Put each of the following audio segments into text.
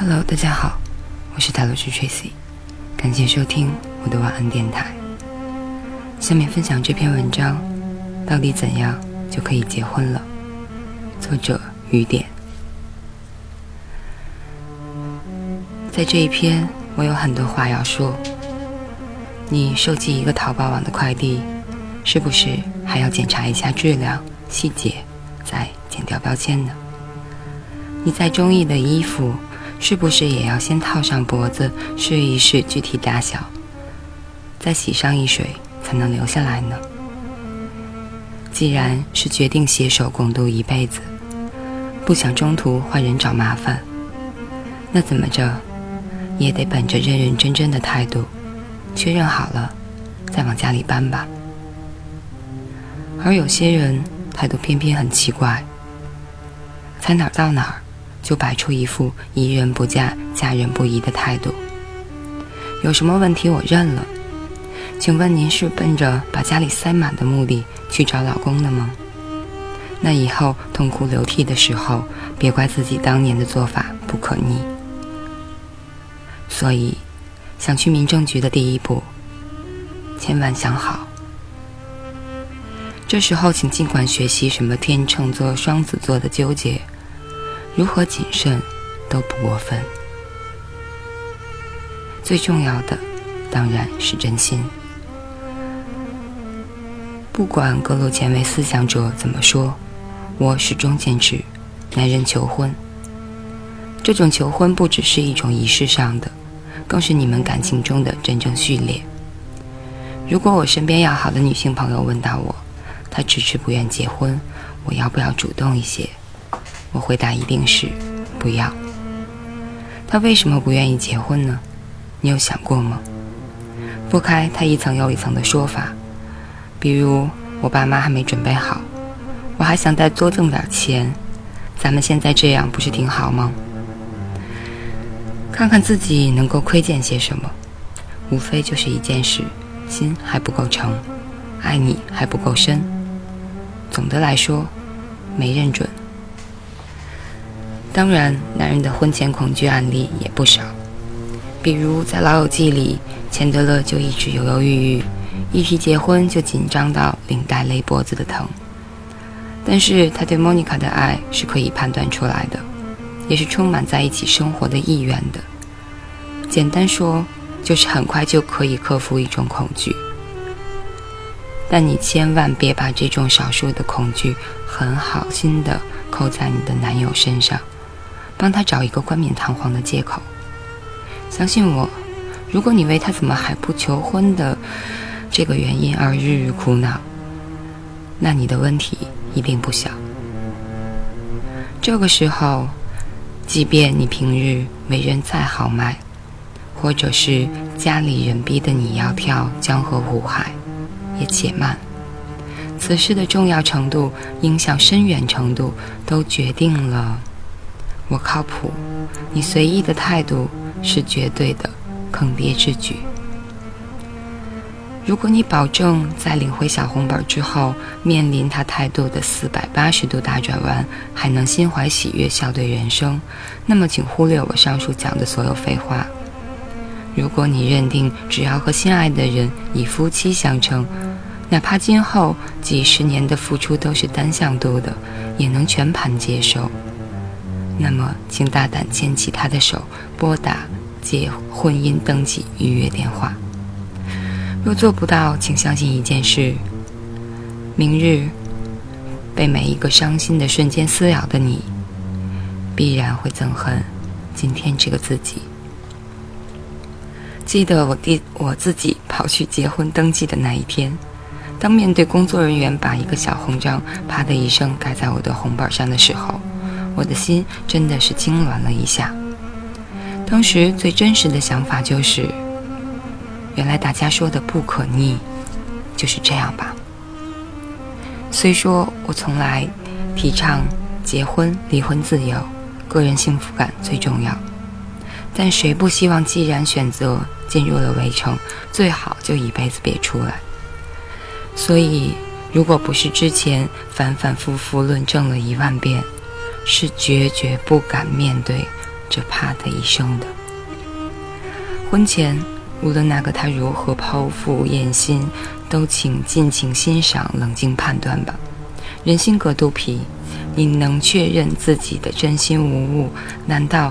Hello，大家好，我是塔罗师 Tracy，感谢收听我的晚安电台。下面分享这篇文章：到底怎样就可以结婚了？作者雨点。在这一篇，我有很多话要说。你收寄一个淘宝网的快递，是不是还要检查一下质量、细节，再剪掉标签呢？你再中意的衣服，是不是也要先套上脖子试一试具体大小，再洗上一水才能留下来呢？既然是决定携手共度一辈子，不想中途换人找麻烦，那怎么着，也得本着认认真真的态度。确认好了，再往家里搬吧。而有些人态度偏偏很奇怪，才哪儿到哪儿就摆出一副宜人不嫁、嫁人不疑的态度。有什么问题我认了，请问您是奔着把家里塞满的目的去找老公的吗？那以后痛哭流涕的时候，别怪自己当年的做法不可逆。所以。想去民政局的第一步，千万想好。这时候，请尽管学习什么天秤座、双子座的纠结，如何谨慎都不过分。最重要的，当然是真心。不管各路前卫思想者怎么说，我始终坚持，男人求婚，这种求婚不只是一种仪式上的。更是你们感情中的真正序列。如果我身边要好的女性朋友问到我，她迟迟不愿结婚，我要不要主动一些？我回答一定是不要。他为什么不愿意结婚呢？你有想过吗？拨开他一层又一层的说法，比如我爸妈还没准备好，我还想再多挣点钱，咱们现在这样不是挺好吗？看看自己能够窥见些什么，无非就是一件事：心还不够诚，爱你还不够深。总的来说，没认准。当然，男人的婚前恐惧案例也不少，比如在《老友记》里，钱德勒就一直犹犹豫豫，一提结婚就紧张到领带勒脖子的疼。但是他对莫妮卡的爱是可以判断出来的。也是充满在一起生活的意愿的。简单说，就是很快就可以克服一种恐惧。但你千万别把这种少数的恐惧很好心的扣在你的男友身上，帮他找一个冠冕堂皇的借口。相信我，如果你为他怎么还不求婚的这个原因而日日苦恼，那你的问题一定不小。这个时候。即便你平日为人再豪迈，或者是家里人逼得你要跳江河湖海，也且慢。此事的重要程度、影响深远程度，都决定了我靠谱，你随意的态度是绝对的坑爹之举。如果你保证在领回小红本之后，面临他态度的四百八十度大转弯，还能心怀喜悦笑对人生，那么请忽略我上述讲的所有废话。如果你认定只要和心爱的人以夫妻相称，哪怕今后几十年的付出都是单向度的，也能全盘接受，那么请大胆牵起他的手，拨打结婚姻登记预约电话。若做不到，请相信一件事：明日被每一个伤心的瞬间撕咬的你，必然会憎恨今天这个自己。记得我第我自己跑去结婚登记的那一天，当面对工作人员把一个小红章“啪”的一声盖在我的红本上的时候，我的心真的是痉挛了一下。当时最真实的想法就是。原来大家说的不可逆，就是这样吧。虽说我从来提倡结婚、离婚自由，个人幸福感最重要，但谁不希望既然选择进入了围城，最好就一辈子别出来？所以，如果不是之前反反复复论证了一万遍，是决绝不敢面对这怕的一生的。婚前，无论那个他如何剖腹验心，都请尽情欣赏，冷静判断吧。人心隔肚皮，你能确认自己的真心无误，难道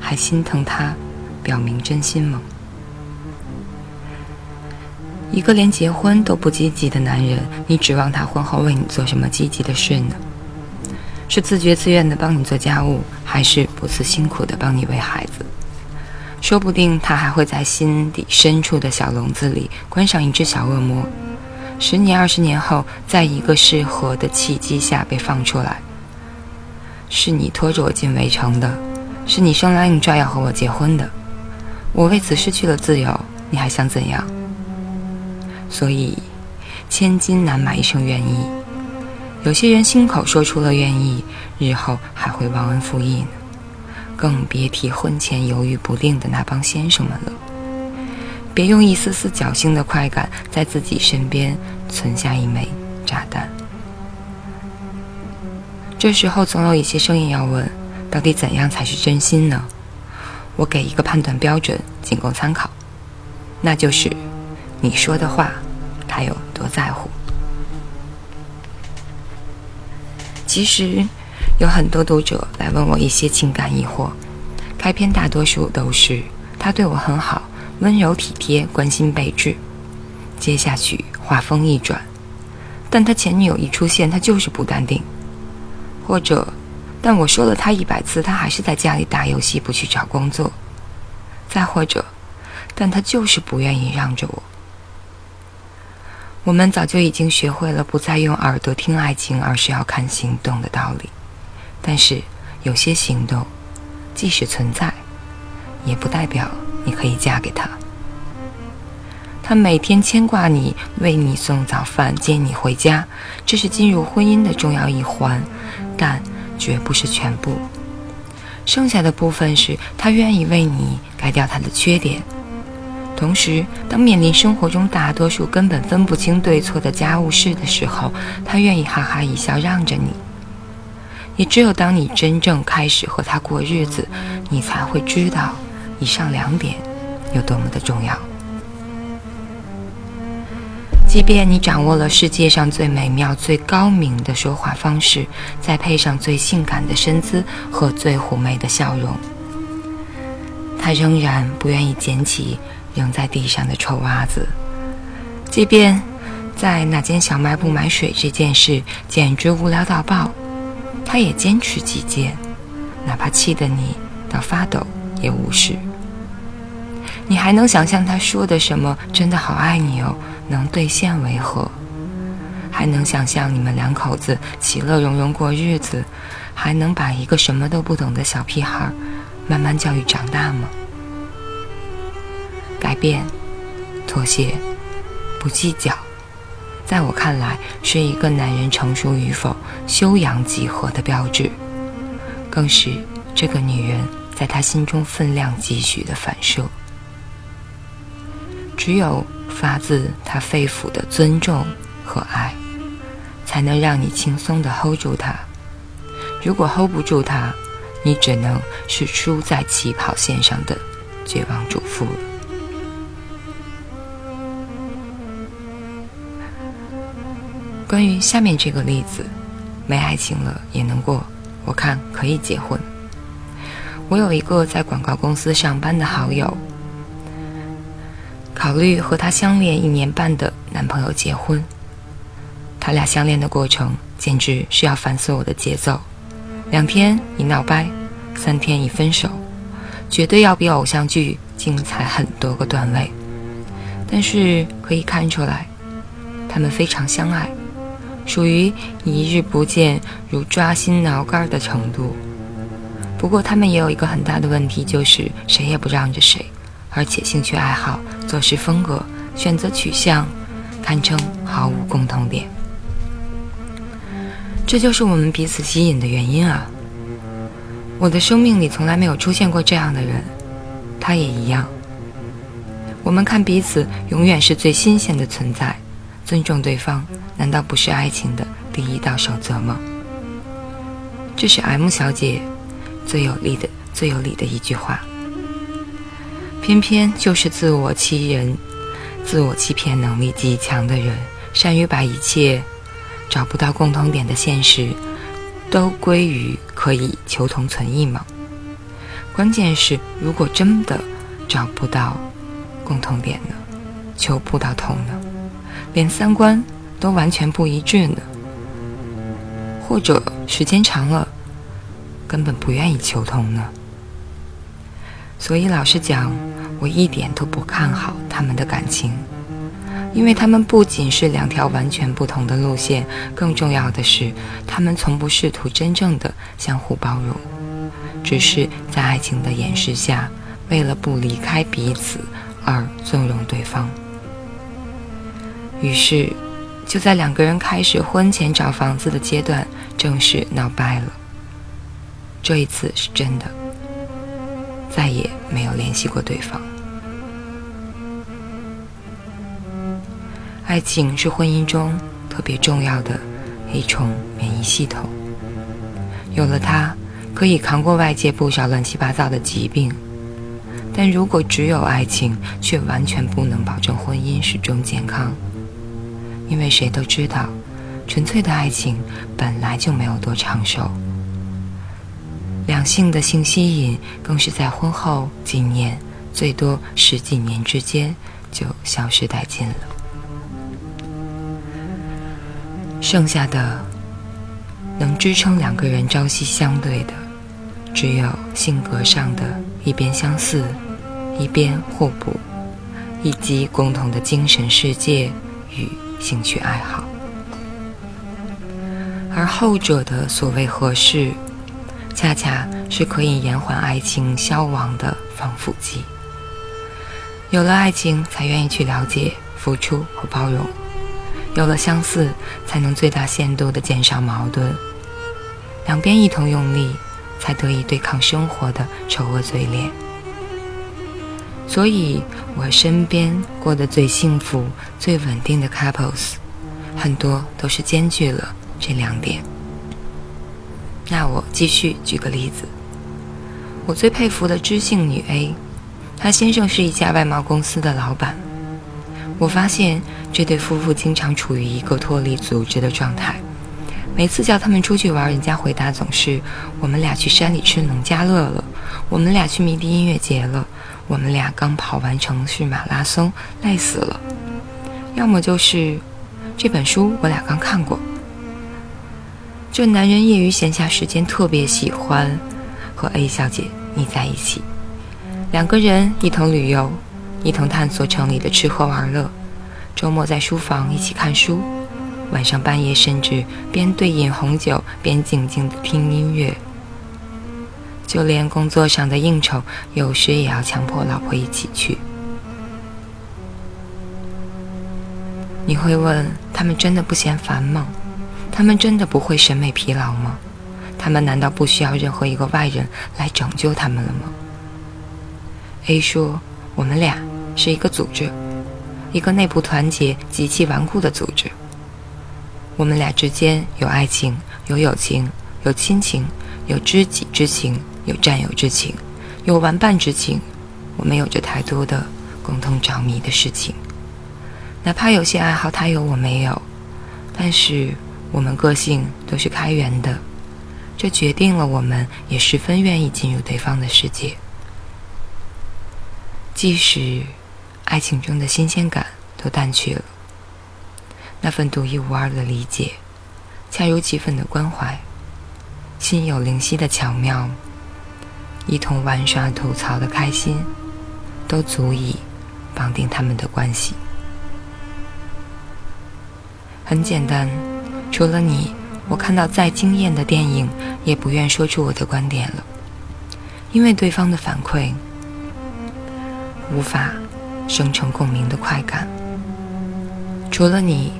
还心疼他，表明真心吗？一个连结婚都不积极的男人，你指望他婚后为你做什么积极的事呢？是自觉自愿的帮你做家务，还是不辞辛苦的帮你喂孩子？说不定他还会在心底深处的小笼子里关上一只小恶魔，十年、二十年后，在一个适合的契机下被放出来。是你拖着我进围城的，是你生拉硬拽要和我结婚的，我为此失去了自由，你还想怎样？所以，千金难买一生愿意。有些人心口说出了愿意，日后还会忘恩负义呢。更别提婚前犹豫不定的那帮先生们了。别用一丝丝侥幸的快感在自己身边存下一枚炸弹。这时候总有一些声音要问：到底怎样才是真心呢？我给一个判断标准，仅供参考，那就是你说的话，他有多在乎。其实。有很多读者来问我一些情感疑惑，开篇大多数都是他对我很好，温柔体贴，关心备至。接下去话锋一转，但他前女友一出现，他就是不淡定。或者，但我说了他一百次，他还是在家里打游戏，不去找工作。再或者，但他就是不愿意让着我。我们早就已经学会了不再用耳朵听爱情，而是要看行动的道理。但是，有些行动，即使存在，也不代表你可以嫁给他。他每天牵挂你，为你送早饭，接你回家，这是进入婚姻的重要一环，但绝不是全部。剩下的部分是他愿意为你改掉他的缺点，同时，当面临生活中大多数根本分不清对错的家务事的时候，他愿意哈哈一笑让着你。也只有当你真正开始和他过日子，你才会知道以上两点有多么的重要。即便你掌握了世界上最美妙、最高明的说话方式，再配上最性感的身姿和最妩媚的笑容，他仍然不愿意捡起扔在地上的臭袜子。即便在那间小卖部买水这件事简直无聊到爆。他也坚持己见，哪怕气得你到发抖也无视。你还能想象他说的什么“真的好爱你哦”能兑现为何？还能想象你们两口子其乐融融过日子，还能把一个什么都不懂的小屁孩慢慢教育长大吗？改变、妥协、不计较。在我看来，是一个男人成熟与否、修养几何的标志，更是这个女人在他心中分量几许的反射。只有发自他肺腑的尊重和爱，才能让你轻松的 hold 住他。如果 hold 不住他，你只能是输在起跑线上的绝望主妇。关于下面这个例子，没爱情了也能过，我看可以结婚。我有一个在广告公司上班的好友，考虑和他相恋一年半的男朋友结婚。他俩相恋的过程简直是要反锁我的节奏，两天一闹掰，三天一分手，绝对要比偶像剧精彩很多个段位。但是可以看出来，他们非常相爱。属于一日不见如抓心挠肝的程度。不过他们也有一个很大的问题，就是谁也不让着谁，而且兴趣爱好、做事风格、选择取向，堪称毫无共同点。这就是我们彼此吸引的原因啊！我的生命里从来没有出现过这样的人，他也一样。我们看彼此，永远是最新鲜的存在。尊重对方，难道不是爱情的第一道守则吗？这是 M 小姐最有力的最有理的一句话。偏偏就是自我欺人、自我欺骗能力极强的人，善于把一切找不到共同点的现实，都归于可以求同存异吗？关键是，如果真的找不到共同点呢？求不到同呢？连三观都完全不一致呢？或者时间长了，根本不愿意求同呢？所以老实讲，我一点都不看好他们的感情，因为他们不仅是两条完全不同的路线，更重要的是，他们从不试图真正的相互包容，只是在爱情的掩饰下，为了不离开彼此而纵容对方。于是，就在两个人开始婚前找房子的阶段，正式闹掰了。这一次是真的，再也没有联系过对方。爱情是婚姻中特别重要的一重免疫系统，有了它，可以扛过外界不少乱七八糟的疾病。但如果只有爱情，却完全不能保证婚姻始终健康。因为谁都知道，纯粹的爱情本来就没有多长寿，两性的性吸引更是在婚后几年，最多十几年之间就消失殆尽了。剩下的能支撑两个人朝夕相对的，只有性格上的一边相似，一边互补，以及共同的精神世界与。兴趣爱好，而后者的所谓合适，恰恰是可以延缓爱情消亡的防腐剂。有了爱情，才愿意去了解、付出和包容；有了相似，才能最大限度地减少矛盾。两边一同用力，才得以对抗生活的丑恶嘴脸。所以。我身边过得最幸福、最稳定的 couples，很多都是兼具了这两点。那我继续举个例子，我最佩服的知性女 A，她先生是一家外贸公司的老板。我发现这对夫妇经常处于一个脱离组织的状态，每次叫他们出去玩，人家回答总是：“我们俩去山里吃农家乐了，我们俩去迷笛音乐节了。”我们俩刚跑完城市马拉松，累死了。要么就是这本书我俩刚看过。这男人业余闲暇时间特别喜欢和 A 小姐腻在一起，两个人一同旅游，一同探索城里的吃喝玩乐。周末在书房一起看书，晚上半夜甚至边对饮红酒边静静的听音乐。就连工作上的应酬，有时也要强迫老婆一起去。你会问他们真的不嫌烦吗？他们真的不会审美疲劳吗？他们难道不需要任何一个外人来拯救他们了吗？A 说：“我们俩是一个组织，一个内部团结、极其顽固的组织。我们俩之间有爱情，有友情，有亲情，有知己之情。”有战友之情，有玩伴之情，我们有着太多的共同着迷的事情。哪怕有些爱好他有我没有，但是我们个性都是开源的，这决定了我们也十分愿意进入对方的世界。即使爱情中的新鲜感都淡去了，那份独一无二的理解，恰如其分的关怀，心有灵犀的巧妙。一同玩耍、吐槽的开心，都足以绑定他们的关系。很简单，除了你，我看到再惊艳的电影，也不愿说出我的观点了，因为对方的反馈无法生成共鸣的快感。除了你，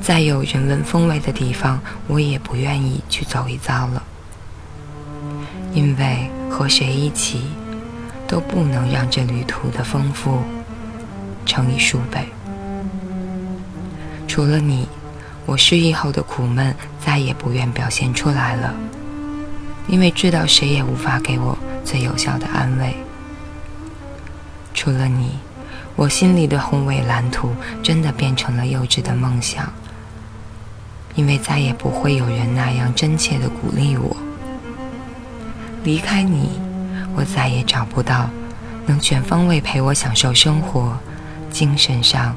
再有人文风味的地方，我也不愿意去走一遭了，因为。和谁一起，都不能让这旅途的丰富乘以数倍。除了你，我失忆后的苦闷再也不愿表现出来了。因为知道谁也无法给我最有效的安慰。除了你，我心里的宏伟蓝图真的变成了幼稚的梦想。因为再也不会有人那样真切的鼓励我。离开你，我再也找不到能全方位陪我享受生活、精神上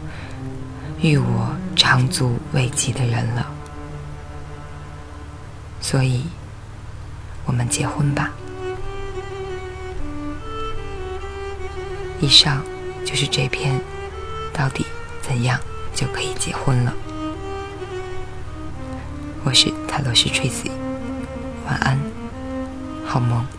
与我长足慰藉的人了。所以，我们结婚吧。以上就是这篇，到底怎样就可以结婚了？我是泰罗斯 Tracy，晚安，好梦。